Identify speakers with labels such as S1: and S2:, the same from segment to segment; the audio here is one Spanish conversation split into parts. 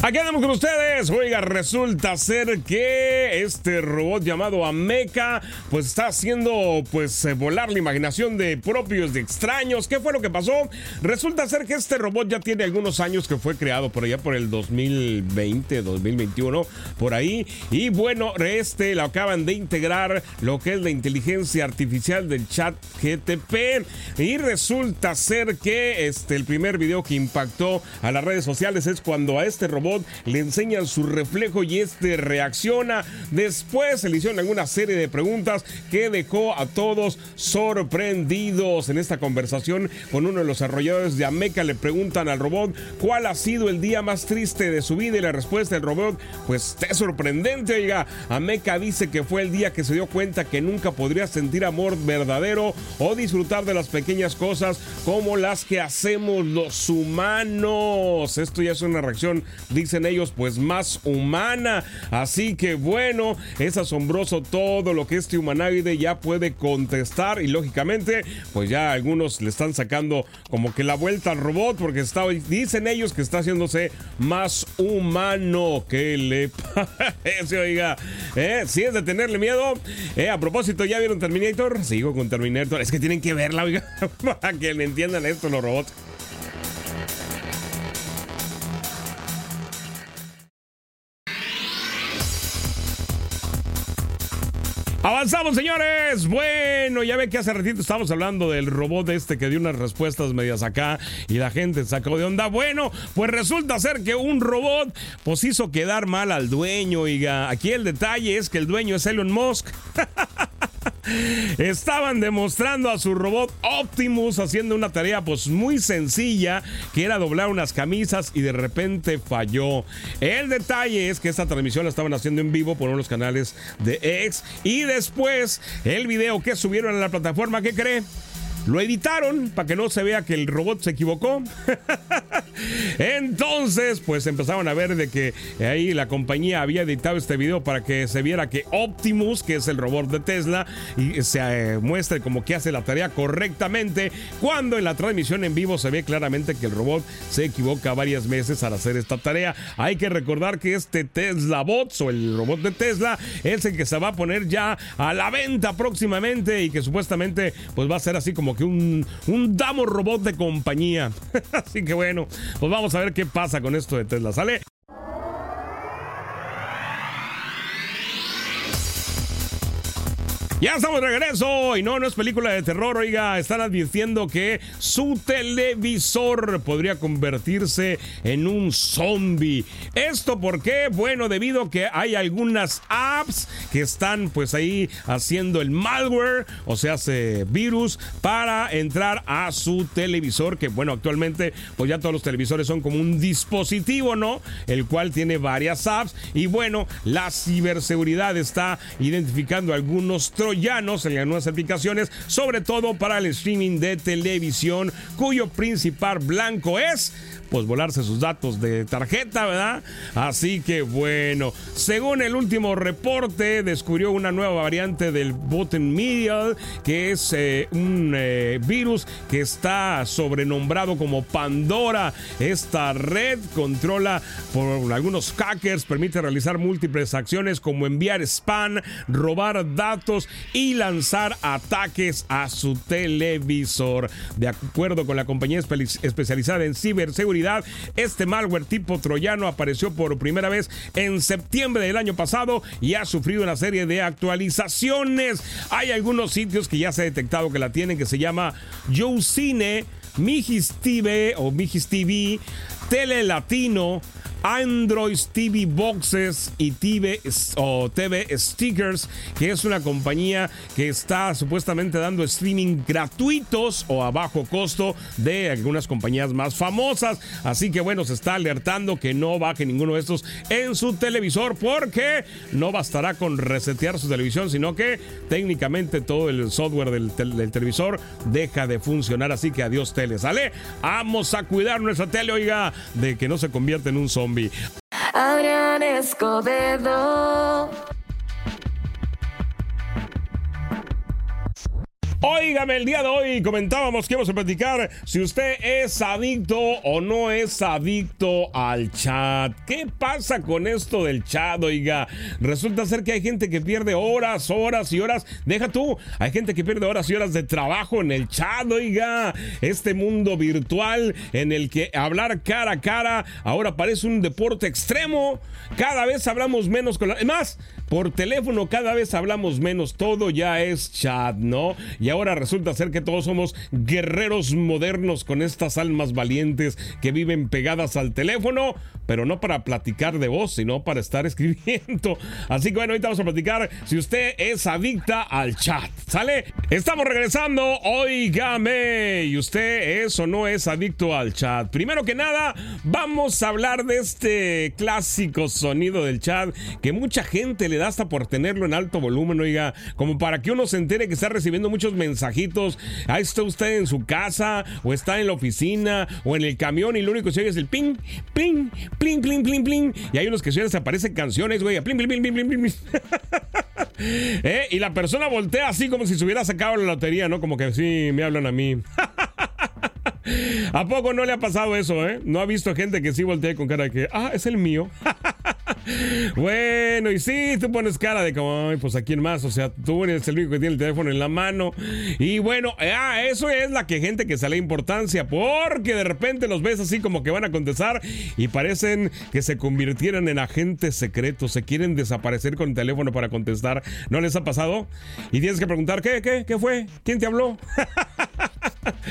S1: Aquí andamos con ustedes. Oiga, resulta ser que este robot llamado Ameca, pues está haciendo pues eh, volar la imaginación de propios, de extraños. ¿Qué fue lo que pasó? Resulta ser que este robot ya tiene algunos años que fue creado por allá por el 2020, 2021, por ahí. Y bueno, este lo acaban de integrar lo que es la inteligencia artificial del chat GTP. Y resulta ser que este el primer video que impactó a las redes sociales es cuando a este robot le enseñan su reflejo y este reacciona. Después se le hicieron alguna serie de preguntas que dejó a todos sorprendidos. En esta conversación con uno de los desarrolladores de Ameca le preguntan al robot cuál ha sido el día más triste de su vida y la respuesta del robot pues es sorprendente, oiga. Ameca dice que fue el día que se dio cuenta que nunca podría sentir amor verdadero o disfrutar de las pequeñas cosas como las que hacemos los humanos. Esto ya es una reacción dicen ellos, pues más humana. Así que bueno, es asombroso todo lo que este humanoide ya puede contestar y lógicamente, pues ya algunos le están sacando como que la vuelta al robot porque está, dicen ellos que está haciéndose más humano. que le parece, oiga? ¿Eh? Si es de tenerle miedo. Eh, a propósito, ¿ya vieron Terminator? Sigo con Terminator. Es que tienen que verla, oiga, para que le entiendan esto los robots. Avanzamos, señores. Bueno, ya ve que hace ratito estábamos hablando del robot este que dio unas respuestas medias acá y la gente sacó de onda. Bueno, pues resulta ser que un robot pues hizo quedar mal al dueño. Oiga, aquí el detalle es que el dueño es Elon Musk. Estaban demostrando a su robot Optimus haciendo una tarea pues muy sencilla que era doblar unas camisas y de repente falló. El detalle es que esta transmisión la estaban haciendo en vivo por uno de los canales de X y después el video que subieron a la plataforma, ¿qué cree? Lo editaron para que no se vea que el robot se equivocó. Entonces, pues empezaron a ver de que ahí la compañía había editado este video para que se viera que Optimus, que es el robot de Tesla, y se eh, muestre como que hace la tarea correctamente, cuando en la transmisión en vivo se ve claramente que el robot se equivoca varias veces al hacer esta tarea. Hay que recordar que este Tesla Bots o el robot de Tesla es el que se va a poner ya a la venta próximamente y que supuestamente pues va a ser así como que un, un damo robot de compañía. Así que bueno, pues vamos a ver qué pasa con esto de Tesla. ¿Sale? Ya estamos de regreso y no, no es película de terror, oiga, están advirtiendo que su televisor podría convertirse en un zombie. ¿Esto por qué? Bueno, debido a que hay algunas apps que están pues ahí haciendo el malware, o sea, hace virus para entrar a su televisor, que bueno, actualmente pues ya todos los televisores son como un dispositivo, ¿no? El cual tiene varias apps y bueno, la ciberseguridad está identificando algunos troyanos en las nuevas aplicaciones, sobre todo para el streaming de televisión, cuyo principal blanco es pues volarse sus datos de tarjeta, ¿verdad? Así que bueno, según el último reporte, descubrió una nueva variante del button medial, que es eh, un eh, virus que está sobrenombrado como Pandora. Esta red controla por algunos hackers, permite realizar múltiples acciones como enviar spam, robar datos y lanzar ataques a su televisor. De acuerdo con la compañía especializada en ciberseguridad, este malware tipo troyano apareció por primera vez en septiembre del año pasado y ha sufrido una serie de actualizaciones. Hay algunos sitios que ya se ha detectado que la tienen que se llama YouCine, Mijis TV o Mijis TV, Tele Latino, Android TV Boxes y TV, o TV Stickers, que es una compañía que está supuestamente dando streaming gratuitos o a bajo costo de algunas compañías más famosas. Así que bueno, se está alertando que no baje ninguno de estos en su televisor porque no bastará con resetear su televisión, sino que técnicamente todo el software del, televisor deja de funcionar. Así que adiós tele, ¿sale? Vamos a cuidar nuestra tele, oiga, de que no se convierta en un zombie.
S2: Adrián Escobedo.
S1: Óigame, el día de hoy comentábamos que íbamos a platicar si usted es adicto o no es adicto al chat. ¿Qué pasa con esto del chat, oiga? Resulta ser que hay gente que pierde horas, horas y horas. Deja tú, hay gente que pierde horas y horas de trabajo en el chat, oiga. Este mundo virtual en el que hablar cara a cara ahora parece un deporte extremo. Cada vez hablamos menos con la... Más, por teléfono cada vez hablamos menos. Todo ya es chat, ¿no? Ahora resulta ser que todos somos guerreros modernos con estas almas valientes que viven pegadas al teléfono, pero no para platicar de voz, sino para estar escribiendo. Así que bueno, ahorita vamos a platicar si usted es adicta al chat. ¿Sale? Estamos regresando. Óigame. ¿Y usted es o no es adicto al chat? Primero que nada, vamos a hablar de este clásico sonido del chat que mucha gente le da hasta por tenerlo en alto volumen, oiga, como para que uno se entere que está recibiendo muchos mensajitos. Ahí está usted en su casa, o está en la oficina, o en el camión, y lo único que se es el ping, ping, pling, pling, pling, pling. Y hay unos que se aparecen canciones, güey, pling, pling, pling, pling, pling, ¿Eh? Y la persona voltea así como si se hubiera sacado la lotería, ¿no? Como que sí, me hablan a mí. ¿A poco no le ha pasado eso, eh? ¿No ha visto gente que sí voltea con cara de que, ah, es el mío? bueno, y sí, tú pones cara de como, ay, pues a quién más, o sea, tú eres el único que tiene el teléfono en la mano. Y bueno, ah, eso es la que gente que sale importancia, porque de repente los ves así como que van a contestar y parecen que se convirtieran en agentes secretos, se quieren desaparecer con el teléfono para contestar. ¿No les ha pasado? Y tienes que preguntar, ¿qué, qué, qué fue? ¿Quién te habló?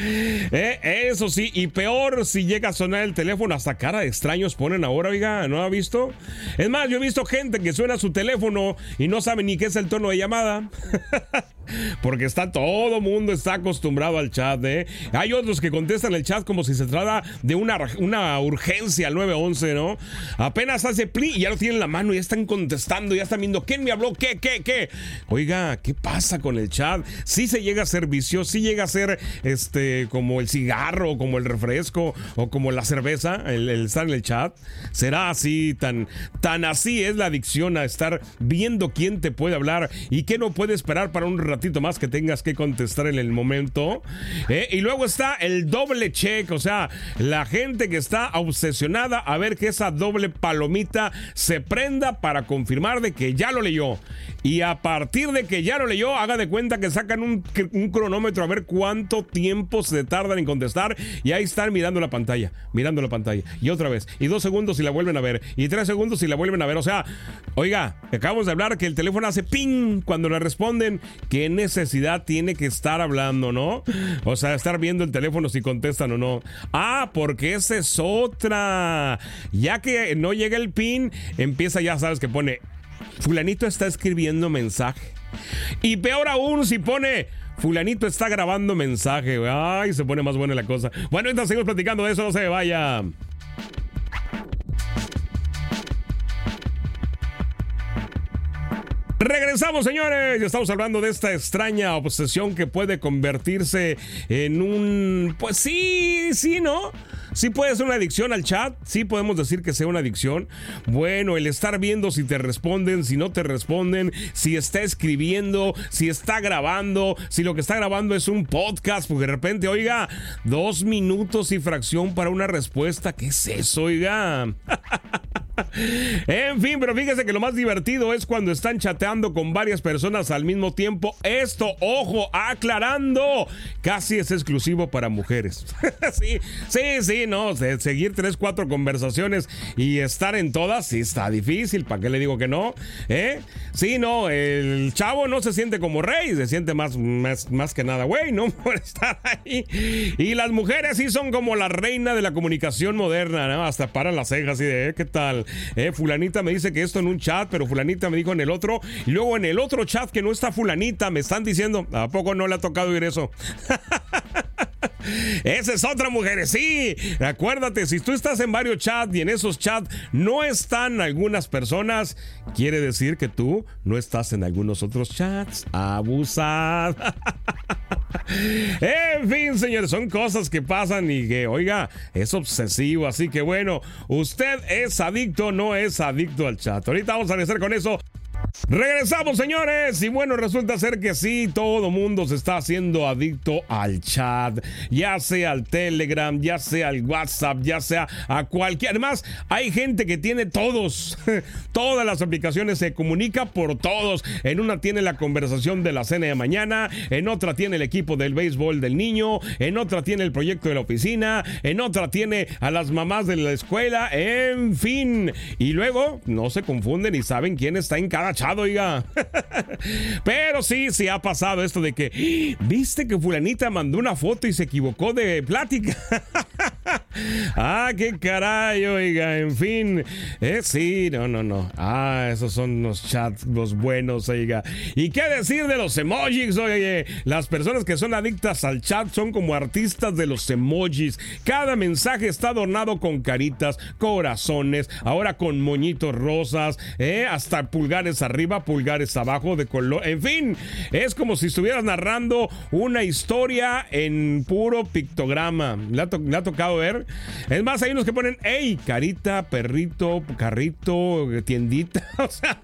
S1: Eh, eso sí, y peor si llega a sonar el teléfono, hasta cara de extraños ponen ahora, oiga, ¿no ha visto? Es más, yo he visto gente que suena su teléfono y no sabe ni qué es el tono de llamada. Porque está todo mundo está acostumbrado al chat, ¿eh? Hay otros que contestan el chat como si se trata de una, una urgencia al 911, ¿no? Apenas hace pli y ya lo tienen en la mano, ya están contestando, ya están viendo quién me habló, qué, qué, qué. Oiga, ¿qué pasa con el chat? Si se llega a ser vicio, si llega a ser este como el cigarro, como el refresco o como la cerveza, el, el estar en el chat. ¿Será así tan tan así es la adicción a estar viendo quién te puede hablar y qué no puede esperar para un ratito más que tengas que contestar en el momento. ¿eh? Y luego está el doble check, o sea, la gente que está obsesionada a ver que esa doble palomita se prenda para confirmar de que ya lo leyó. Y a partir de que ya lo leyó, haga de cuenta que sacan un, cronómetro a ver cuánto tiempo se tardan en contestar. Y ahí están mirando la pantalla, mirando la pantalla. Y otra vez. Y dos segundos y la vuelven a ver. Y tres segundos y la vuelven a ver. O sea, oiga, acabamos de hablar que el teléfono hace ping cuando le responden. ¿Qué necesidad tiene que estar hablando, no? O sea, estar viendo el teléfono si contestan o no. Ah, porque esa es otra. Ya que no llega el pin, empieza ya sabes que pone fulanito está escribiendo mensaje. Y peor aún si pone fulanito está grabando mensaje. Ay, se pone más buena la cosa. Bueno, entonces seguimos platicando de eso, no se vaya. Regresamos, señores. Estamos hablando de esta extraña obsesión que puede convertirse en un. Pues sí, sí, ¿no? Sí puede ser una adicción al chat, sí podemos decir que sea una adicción. Bueno, el estar viendo si te responden, si no te responden, si está escribiendo, si está grabando, si lo que está grabando es un podcast, porque de repente, oiga, dos minutos y fracción para una respuesta, ¿qué es eso, oiga? En fin, pero fíjese que lo más divertido es cuando están chateando con varias personas al mismo tiempo. Esto, ojo, aclarando, casi es exclusivo para mujeres. sí, sí, sí, no, seguir tres, cuatro conversaciones y estar en todas, sí está difícil. ¿Para qué le digo que no? ¿Eh? Sí, no, el chavo no se siente como rey, se siente más, más, más que nada, güey, ¿no? Por estar ahí. Y las mujeres sí son como la reina de la comunicación moderna, ¿no? Hasta para las cejas y de, ¿eh? ¿qué tal? Eh, fulanita me dice que esto en un chat, pero fulanita me dijo en el otro. Y luego en el otro chat que no está fulanita, me están diciendo, ¿a poco no le ha tocado oír eso? Esa es otra mujer, sí. Acuérdate, si tú estás en varios chats y en esos chats no están algunas personas, quiere decir que tú no estás en algunos otros chats. Abusada. En fin, señores, son cosas que pasan y que, oiga, es obsesivo. Así que bueno, usted es adicto, no es adicto al chat. Ahorita vamos a regresar con eso. Regresamos, señores. Y bueno, resulta ser que sí, todo mundo se está haciendo adicto al chat, ya sea al Telegram, ya sea al WhatsApp, ya sea a cualquier. Además, hay gente que tiene todos, todas las aplicaciones, se comunica por todos. En una tiene la conversación de la cena de mañana, en otra tiene el equipo del béisbol del niño, en otra tiene el proyecto de la oficina, en otra tiene a las mamás de la escuela, en fin. Y luego no se confunden y saben quién está en cada chat oiga. Pero sí, sí ha pasado esto de que, viste que fulanita mandó una foto y se equivocó de plática. ah, qué caray, oiga, en fin. Eh, sí, no, no, no. Ah, esos son los chats, los buenos, oiga. ¿Y qué decir de los emojis, oye? Las personas que son adictas al chat son como artistas de los emojis. Cada mensaje está adornado con caritas, corazones, ahora con moñitos rosas, eh, hasta pulgares arriba, pulgares abajo de color. En fin, es como si estuvieras narrando una historia en puro pictograma. ¿Le ha, tocado ver? Es más, hay unos que ponen, hey, carita, perrito, carrito, tiendita. O sea,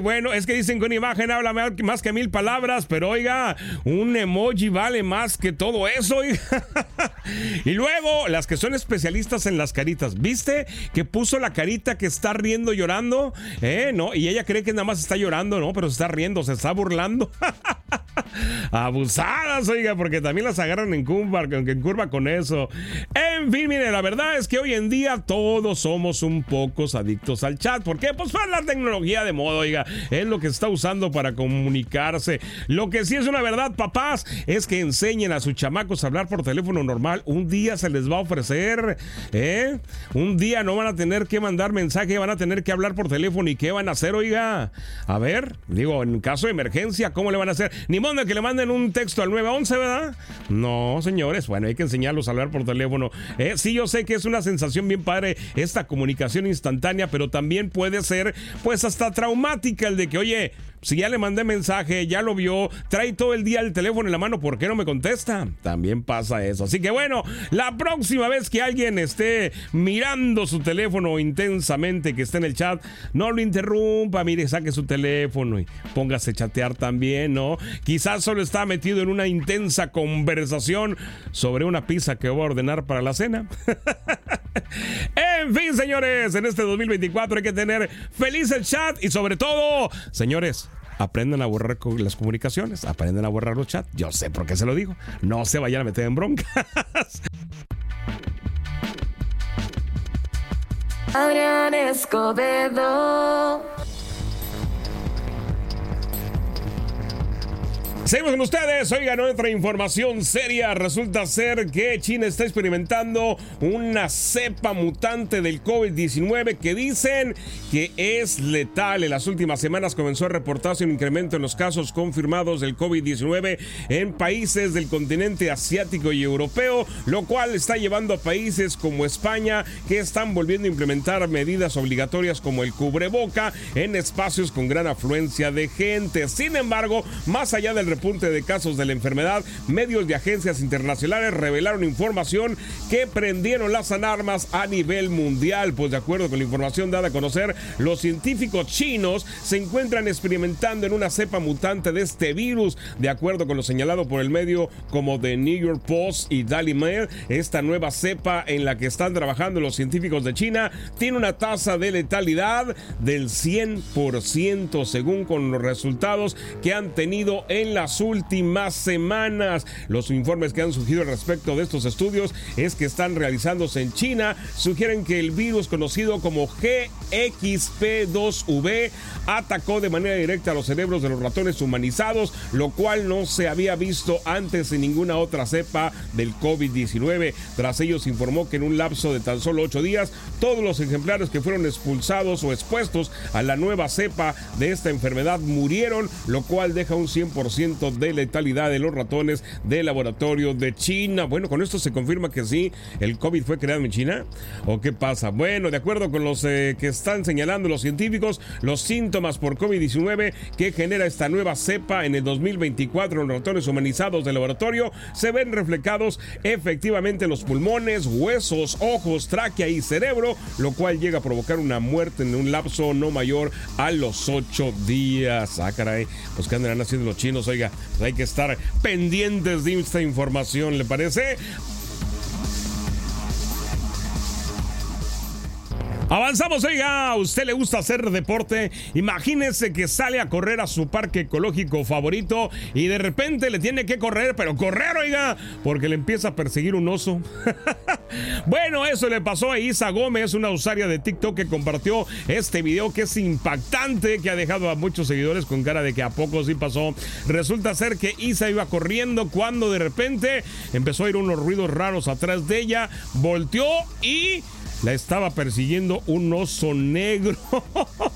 S1: bueno, es que dicen que una imagen habla más que mil palabras, pero oiga, un emoji vale más que todo eso. y luego, las que son especialistas en las caritas, ¿viste? Que puso la carita que está riendo, llorando, ¿eh? ¿No? Y ella cree que nada más está llorando, ¿no? Pero se está riendo, se está burlando. Abusadas, oiga, porque también las agarran en curva, en curva con eso. En fin, mire, la verdad es que hoy en día todos somos un poco adictos al chat. ¿Por qué? Pues fue la tecnología de moda, oiga. Es lo que está usando para comunicarse. Lo que sí es una verdad, papás, es que enseñen a sus chamacos a hablar por teléfono normal. Un día se les va a ofrecer, ¿eh? Un día no van a tener que mandar mensaje, van a tener que hablar por teléfono. ¿Y qué van a hacer, oiga? A ver, digo, en caso de emergencia, ¿cómo le van a hacer? Ni modo que le manden un texto al 911, ¿verdad? No, señores, bueno, hay que enseñarlos a hablar por teléfono. Eh, sí, yo sé que es una sensación bien padre esta comunicación instantánea, pero también puede ser, pues, hasta traumática el de que, oye, si ya le mandé mensaje, ya lo vio, trae todo el día el teléfono en la mano, ¿por qué no me contesta? También pasa eso. Así que bueno, la próxima vez que alguien esté mirando su teléfono intensamente, que esté en el chat, no lo interrumpa, mire, saque su teléfono y póngase a chatear también, ¿no? Quizás solo está metido en una intensa conversación sobre una pizza que voy a ordenar para la cena. en fin, señores, en este 2024 hay que tener feliz el chat y sobre todo, señores, aprendan a borrar las comunicaciones, aprenden a borrar los chats. Yo sé por qué se lo digo. No se vayan a meter en broncas.
S2: Adrián Escobedo.
S1: Seguimos con ustedes. Oigan, otra información seria. Resulta ser que China está experimentando una cepa mutante del COVID-19 que dicen que es letal. En las últimas semanas comenzó a reportarse un incremento en los casos confirmados del COVID-19 en países del continente asiático y europeo, lo cual está llevando a países como España que están volviendo a implementar medidas obligatorias como el cubreboca en espacios con gran afluencia de gente. Sin embargo, más allá del punte de casos de la enfermedad, medios de agencias internacionales revelaron información que prendieron las alarmas a nivel mundial. Pues de acuerdo con la información dada a conocer, los científicos chinos se encuentran experimentando en una cepa mutante de este virus. De acuerdo con lo señalado por el medio como The New York Post y Daily Mail, esta nueva cepa en la que están trabajando los científicos de China tiene una tasa de letalidad del 100% según con los resultados que han tenido en la últimas semanas. Los informes que han surgido respecto de estos estudios es que están realizándose en China. Sugieren que el virus conocido como GXP2V atacó de manera directa a los cerebros de los ratones humanizados, lo cual no se había visto antes en ninguna otra cepa del COVID-19. Tras ello se informó que en un lapso de tan solo ocho días, todos los ejemplares que fueron expulsados o expuestos a la nueva cepa de esta enfermedad murieron, lo cual deja un 100% 50% de letalidad de los ratones del laboratorio de China. Bueno, con esto se confirma que sí, el COVID fue creado en China. ¿O qué pasa? Bueno, de acuerdo con los eh, que están señalando los científicos, los síntomas por COVID-19 que genera esta nueva cepa en el 2024 en ratones humanizados del laboratorio se ven reflejados efectivamente en los pulmones, huesos, ojos, tráquea y cerebro, lo cual llega a provocar una muerte en un lapso no mayor a los ocho días. Ah, caray, pues que andarán haciendo los chinos, oiga, pues hay que estar pendientes de esta información, ¿le parece? Avanzamos, oiga, a usted le gusta hacer deporte. Imagínese que sale a correr a su parque ecológico favorito y de repente le tiene que correr, pero correr, oiga, porque le empieza a perseguir un oso. bueno, eso le pasó a Isa Gómez, una usuaria de TikTok que compartió este video que es impactante, que ha dejado a muchos seguidores con cara de que a poco sí pasó. Resulta ser que Isa iba corriendo cuando de repente empezó a ir unos ruidos raros atrás de ella, volteó y la estaba persiguiendo un oso negro.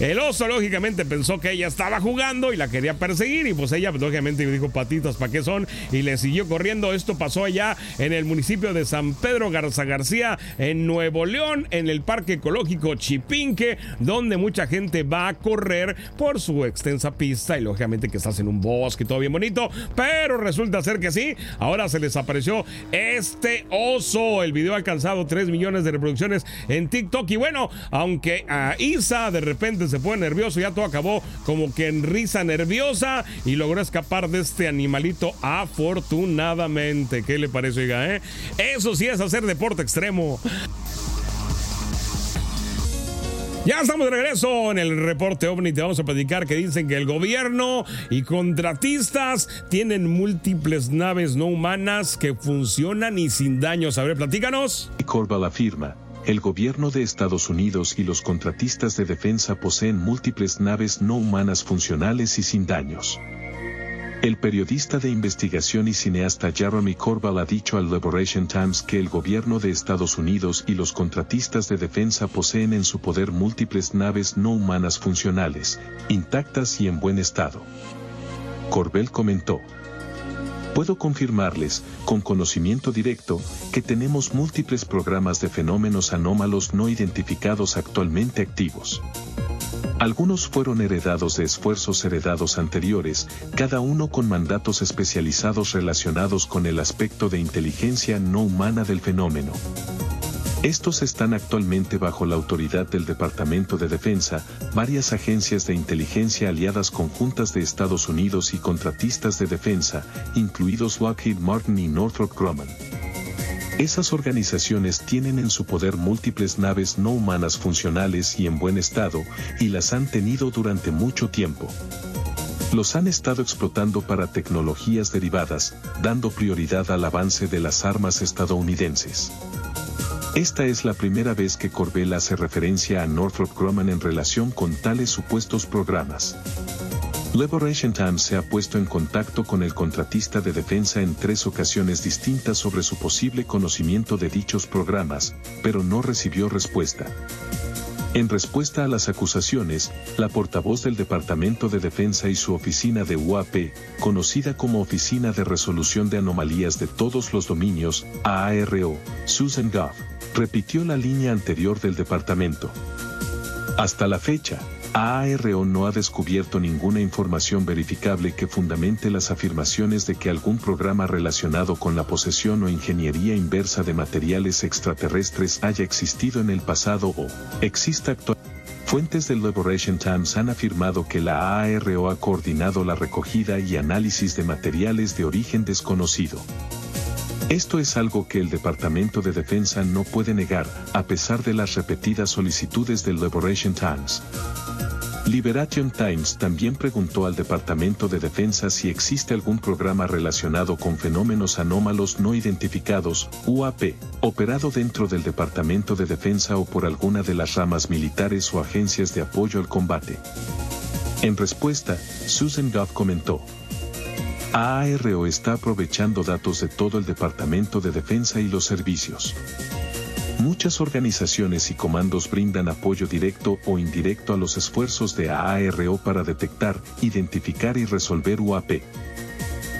S1: El oso lógicamente pensó que ella estaba jugando y la quería perseguir y pues ella lógicamente dijo patitas para qué son y le siguió corriendo. Esto pasó allá en el municipio de San Pedro Garza García en Nuevo León en el Parque Ecológico Chipinque donde mucha gente va a correr por su extensa pista y lógicamente que estás en un bosque todo bien bonito, pero resulta ser que sí, ahora se les apareció este oso. El video ha alcanzado 3 millones de reproducciones en TikTok. Y bueno, aunque a De repente se pone nervioso, ya todo acabó como que en risa nerviosa y logró escapar de este animalito afortunadamente. ¿Qué le parece, oiga? Eh? Eso sí es hacer deporte extremo. Ya estamos de regreso en el reporte OVNI. Te vamos a platicar que dicen que el gobierno y contratistas tienen múltiples naves no humanas que funcionan y sin daños. A ver, platícanos.
S3: Corbal afirma. El gobierno de Estados Unidos y los contratistas de defensa poseen múltiples naves no humanas funcionales y sin daños. El periodista de investigación y cineasta Jeremy Corbell ha dicho al Liberation Times que el gobierno de Estados Unidos y los contratistas de defensa poseen en su poder múltiples naves no humanas funcionales, intactas y en buen estado. Corbell comentó. Puedo confirmarles, con conocimiento directo, que tenemos múltiples programas de fenómenos anómalos no identificados actualmente activos. Algunos fueron heredados de esfuerzos heredados anteriores, cada uno con mandatos especializados relacionados con el aspecto de inteligencia no humana del fenómeno. Estos están actualmente bajo la autoridad del Departamento de Defensa, varias agencias de inteligencia aliadas conjuntas de Estados Unidos y contratistas de defensa, incluidos Lockheed Martin y Northrop Grumman. Esas organizaciones tienen en su poder múltiples naves no humanas funcionales y en buen estado, y las han tenido durante mucho tiempo. Los han estado explotando para tecnologías derivadas, dando prioridad al avance de las armas estadounidenses. Esta es la primera vez que Corbell hace referencia a Northrop Grumman en relación con tales supuestos programas. Liberation Times se ha puesto en contacto con el contratista de defensa en tres ocasiones distintas sobre su posible conocimiento de dichos programas, pero no recibió respuesta. En respuesta a las acusaciones, la portavoz del Departamento de Defensa y su oficina de UAP, conocida como Oficina de Resolución de Anomalías de Todos los Dominios, AARO, Susan Goff, repitió la línea anterior del departamento. Hasta la fecha, AARO no ha descubierto ninguna información verificable que fundamente las afirmaciones de que algún programa relacionado con la posesión o ingeniería inversa de materiales extraterrestres haya existido en el pasado o exista actualmente. Fuentes del Liberation Times han afirmado que la AARO ha coordinado la recogida y análisis de materiales de origen desconocido. Esto es algo que el Departamento de Defensa no puede negar, a pesar de las repetidas solicitudes del Liberation Times. Liberation Times también preguntó al Departamento de Defensa si existe algún programa relacionado con fenómenos anómalos no identificados, UAP, operado dentro del Departamento de Defensa o por alguna de las ramas militares o agencias de apoyo al combate. En respuesta, Susan Goff comentó, AARO está aprovechando datos de todo el Departamento de Defensa y los servicios. Muchas organizaciones y comandos brindan apoyo directo o indirecto a los esfuerzos de AARO para detectar, identificar y resolver UAP.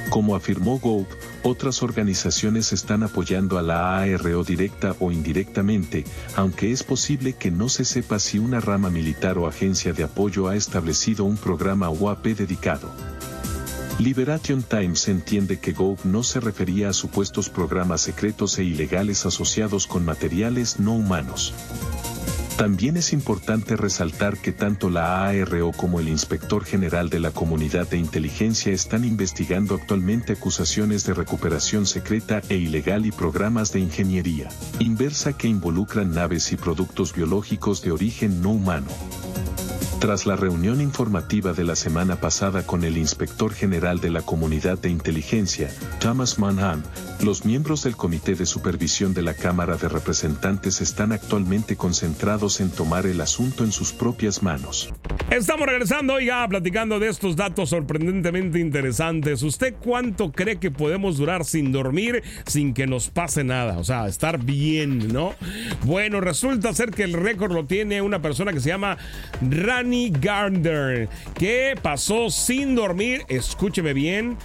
S3: Como afirmó Gould, otras organizaciones están apoyando a la AARO directa o indirectamente, aunque es posible que no se sepa si una rama militar o agencia de apoyo ha establecido un programa UAP dedicado. Liberation Times entiende que Gould no se refería a supuestos programas secretos e ilegales asociados con materiales no humanos. También es importante resaltar que tanto la ARO como el Inspector General de la Comunidad de Inteligencia están investigando actualmente acusaciones de recuperación secreta e ilegal y programas de ingeniería inversa que involucran naves y productos biológicos de origen no humano. Tras la reunión informativa de la semana pasada con el inspector general de la Comunidad de Inteligencia, Thomas Manham, los miembros del Comité de Supervisión de la Cámara de Representantes están actualmente concentrados en tomar el asunto en sus propias manos.
S1: Estamos regresando, oiga, platicando de estos datos sorprendentemente interesantes. ¿Usted cuánto cree que podemos durar sin dormir sin que nos pase nada? O sea, estar bien, ¿no? Bueno, resulta ser que el récord lo tiene una persona que se llama Rani Gardner, que pasó sin dormir, escúcheme bien,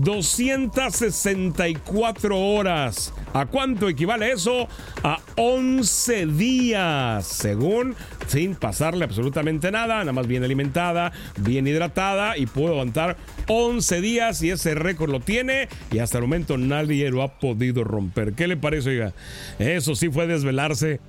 S1: 264 horas. ¿A cuánto equivale eso? A 11 días, según sin pasarle absolutamente nada, nada más bien alimentada, bien hidratada y pudo aguantar 11 días y ese récord lo tiene y hasta el momento nadie lo ha podido romper. ¿Qué le parece, oiga? Eso sí fue desvelarse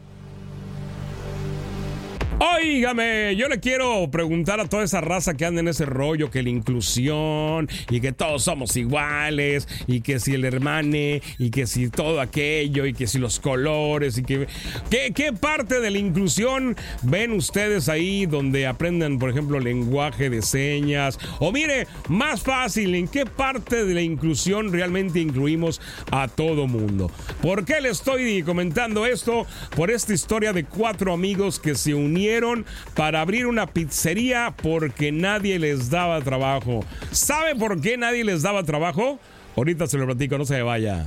S1: Óigame, yo le quiero preguntar a toda esa raza que anda en ese rollo, que la inclusión y que todos somos iguales y que si el hermane y que si todo aquello y que si los colores y que... ¿Qué, qué parte de la inclusión ven ustedes ahí donde aprenden, por ejemplo, lenguaje de señas? O mire, más fácil, ¿en qué parte de la inclusión realmente incluimos a todo mundo? ¿Por qué le estoy comentando esto? Por esta historia de cuatro amigos que se unieron para abrir una pizzería porque nadie les daba trabajo. ¿Sabe por qué nadie les daba trabajo? Ahorita se lo platico, no se vaya.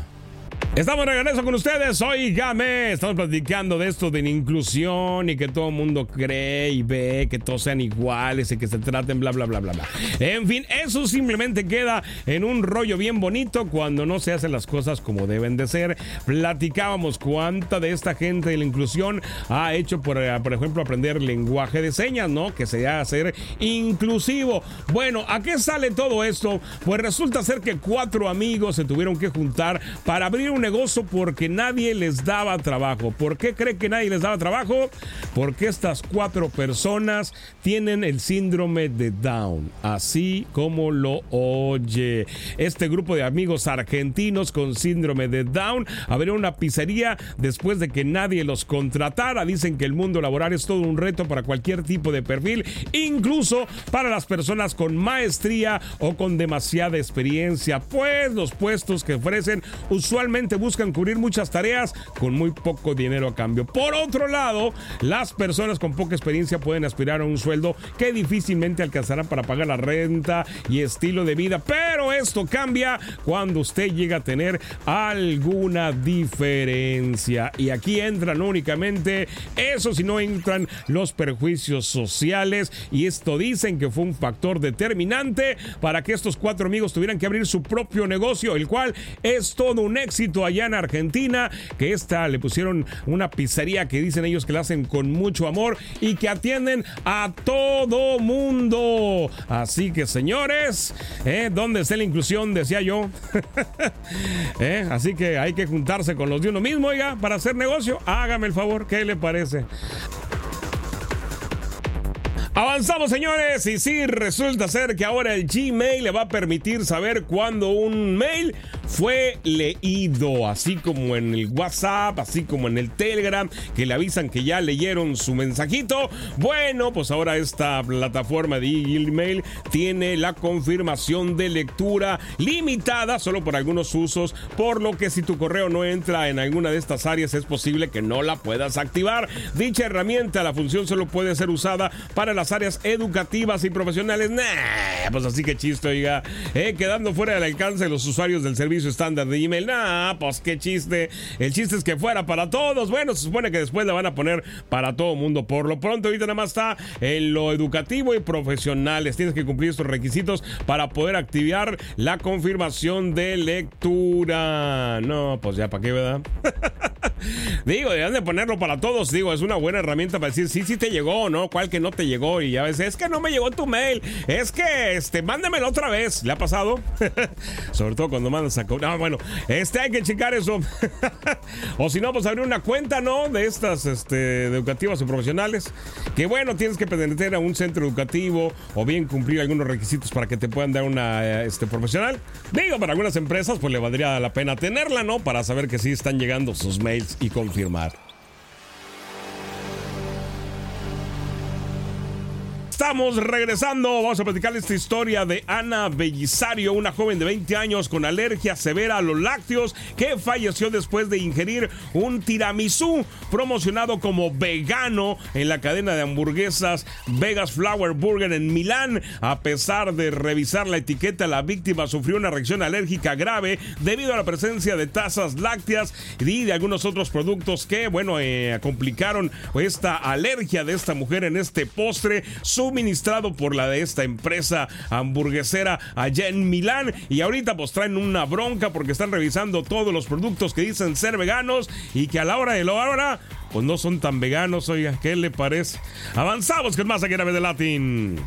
S1: Estamos de regreso con ustedes, Game. Estamos platicando de esto de la inclusión y que todo el mundo cree y ve que todos sean iguales y que se traten bla bla bla bla bla. En fin, eso simplemente queda en un rollo bien bonito cuando no se hacen las cosas como deben de ser. Platicábamos cuánta de esta gente de la inclusión ha hecho, por, eh, por ejemplo, aprender lenguaje de señas, ¿no? Que se a ser inclusivo. Bueno, ¿a qué sale todo esto? Pues resulta ser que cuatro amigos se tuvieron que juntar para abrir un negocio porque nadie les daba trabajo. ¿Por qué cree que nadie les daba trabajo? Porque estas cuatro personas tienen el síndrome de Down, así como lo oye. Este grupo de amigos argentinos con síndrome de Down abrió una pizzería después de que nadie los contratara. Dicen que el mundo laboral es todo un reto para cualquier tipo de perfil, incluso para las personas con maestría o con demasiada experiencia, pues los puestos que ofrecen usualmente buscan cubrir muchas tareas con muy poco dinero a cambio. Por otro lado, las personas con poca experiencia pueden aspirar a un sueldo que difícilmente alcanzarán para pagar la renta y estilo de vida, pero esto cambia cuando usted llega a tener alguna diferencia. Y aquí entran únicamente eso, si no entran los perjuicios sociales. Y esto dicen que fue un factor determinante para que estos cuatro amigos tuvieran que abrir su propio negocio, el cual es todo un éxito allá en Argentina, que esta le pusieron una pizzería que dicen ellos que la hacen con mucho amor y que atienden a todo mundo. Así que señores, ¿eh? ¿dónde está la inclusión? Decía yo. ¿Eh? Así que hay que juntarse con los de uno mismo, oiga, para hacer negocio. Hágame el favor, ¿qué le parece? Avanzamos, señores, y sí, resulta ser que ahora el Gmail le va a permitir saber cuándo un mail fue leído, así como en el WhatsApp, así como en el Telegram, que le avisan que ya leyeron su mensajito. Bueno, pues ahora esta plataforma de Gmail tiene la confirmación de lectura limitada solo por algunos usos, por lo que si tu correo no entra en alguna de estas áreas es posible que no la puedas activar. Dicha herramienta, la función solo puede ser usada para las áreas educativas y profesionales. Nah, pues así que chiste, oiga. Eh, quedando fuera del alcance de los usuarios del servicio servicio estándar de email. Nah, pues qué chiste. El chiste es que fuera para todos. Bueno, se supone que después la van a poner para todo mundo. Por lo pronto, ahorita nada más está en lo educativo y profesionales. Tienes que cumplir estos requisitos para poder activar la confirmación de lectura. No, pues ya para qué, ¿verdad? Digo, deberían de ponerlo para todos. Digo, es una buena herramienta para decir, sí, sí te llegó, ¿no? ¿Cuál que no te llegó? Y a veces, es que no me llegó tu mail. Es que, este, mándamelo otra vez. ¿Le ha pasado? Sobre todo cuando mandas a... No, bueno, este, hay que checar eso. o si no, pues abrir una cuenta, ¿no? De estas, este, educativas o profesionales. Que bueno, tienes que pertenecer a un centro educativo o bien cumplir algunos requisitos para que te puedan dar una, este, profesional. Digo, para algunas empresas, pues le valdría la pena tenerla, ¿no? Para saber que sí están llegando sus mails y confirmar. Estamos regresando. Vamos a platicar esta historia de Ana Bellisario, una joven de 20 años con alergia severa a los lácteos que falleció después de ingerir un tiramisú promocionado como vegano en la cadena de hamburguesas Vegas Flower Burger en Milán. A pesar de revisar la etiqueta, la víctima sufrió una reacción alérgica grave debido a la presencia de tazas lácteas y de algunos otros productos que, bueno, eh, complicaron esta alergia de esta mujer en este postre. Su suministrado por la de esta empresa hamburguesera allá en Milán. Y ahorita pues traen una bronca porque están revisando todos los productos que dicen ser veganos y que a la hora de la hora pues no son tan veganos. Oiga, ¿qué le parece? Avanzamos es más aquí en de Latin.